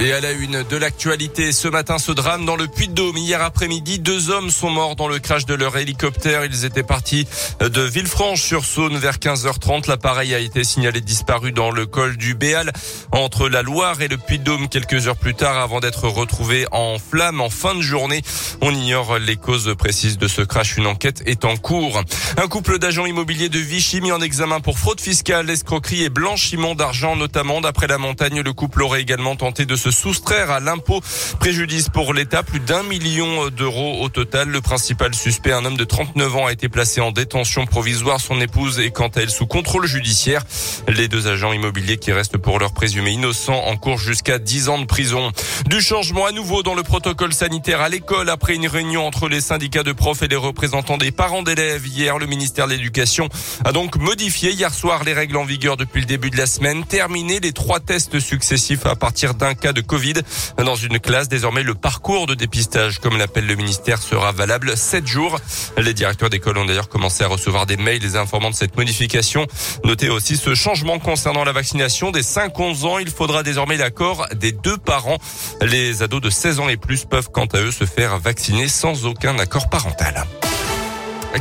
Et à la une de l'actualité, ce matin, ce drame dans le Puy-de-Dôme. Hier après-midi, deux hommes sont morts dans le crash de leur hélicoptère. Ils étaient partis de Villefranche-sur-Saône vers 15h30. L'appareil a été signalé disparu dans le col du Béal, entre la Loire et le Puy-de-Dôme quelques heures plus tard avant d'être retrouvé en flammes en fin de journée. On ignore les causes précises de ce crash. Une enquête est en cours. Un couple d'agents immobiliers de Vichy mis en examen pour fraude fiscale, escroquerie et blanchiment d'argent notamment. D'après la montagne, le couple aurait également tenté de se soustraire à l'impôt. Préjudice pour l'État, plus d'un million d'euros au total. Le principal suspect, un homme de 39 ans, a été placé en détention provisoire. Son épouse est quant à elle sous contrôle judiciaire. Les deux agents immobiliers qui restent pour leur présumé innocent en cours jusqu'à 10 ans de prison. Du changement à nouveau dans le protocole sanitaire à l'école après une réunion entre les syndicats de profs et les représentants des parents d'élèves. Hier, le ministère de l'Éducation a donc modifié hier soir les règles en vigueur depuis le début de la semaine. Terminé les trois tests successifs à partir d'un cas de Covid dans une classe. Désormais, le parcours de dépistage, comme l'appelle le ministère, sera valable 7 jours. Les directeurs d'école ont d'ailleurs commencé à recevoir des mails les informant de cette modification. Notez aussi ce changement concernant la vaccination des 5-11 ans. Il faudra désormais l'accord des deux parents. Les ados de 16 ans et plus peuvent quant à eux se faire vacciner sans aucun accord parental.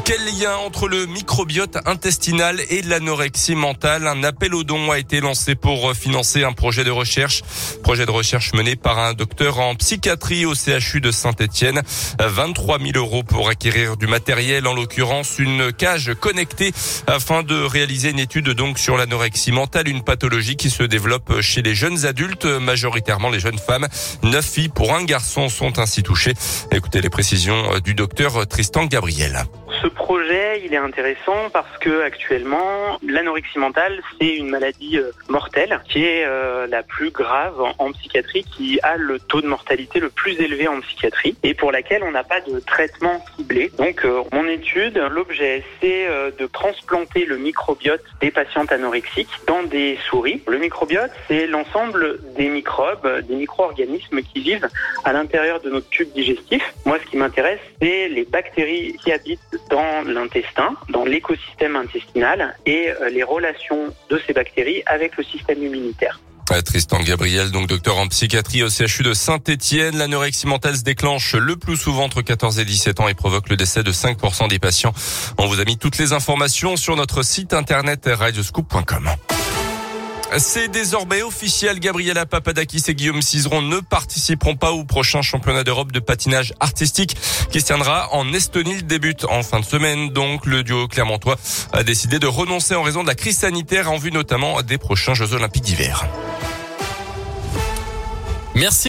Quel lien entre le microbiote intestinal et l'anorexie mentale? Un appel aux dons a été lancé pour financer un projet de recherche. Projet de recherche mené par un docteur en psychiatrie au CHU de Saint-Etienne. 23 000 euros pour acquérir du matériel, en l'occurrence une cage connectée afin de réaliser une étude donc sur l'anorexie mentale, une pathologie qui se développe chez les jeunes adultes, majoritairement les jeunes femmes. Neuf filles pour un garçon sont ainsi touchées. Écoutez les précisions du docteur Tristan Gabriel. Ce projet, il est intéressant parce que actuellement, l'anorexie mentale, c'est une maladie euh, mortelle qui est euh, la plus grave en psychiatrie, qui a le taux de mortalité le plus élevé en psychiatrie et pour laquelle on n'a pas de traitement ciblé. Donc, euh, mon étude, l'objet, c'est de transplanter le microbiote des patientes anorexiques dans des souris. Le microbiote, c'est l'ensemble des microbes, des micro-organismes qui vivent à l'intérieur de notre tube digestif. Moi, ce qui m'intéresse, c'est les bactéries qui habitent dans l'intestin, dans l'écosystème intestinal et euh, les relations de ces bactéries avec le système immunitaire. Tristan Gabriel, donc docteur en psychiatrie au CHU de Saint-Etienne. L'anorexie mentale se déclenche le plus souvent entre 14 et 17 ans et provoque le décès de 5% des patients. On vous a mis toutes les informations sur notre site internet radioscoop.com. C'est désormais officiel. Gabriela Papadakis et Guillaume Cizeron ne participeront pas au prochain championnat d'Europe de patinage artistique qui se tiendra en Estonie. Le débute en fin de semaine. Donc, le duo clermontois a décidé de renoncer en raison de la crise sanitaire en vue notamment des prochains Jeux olympiques d'hiver. Merci.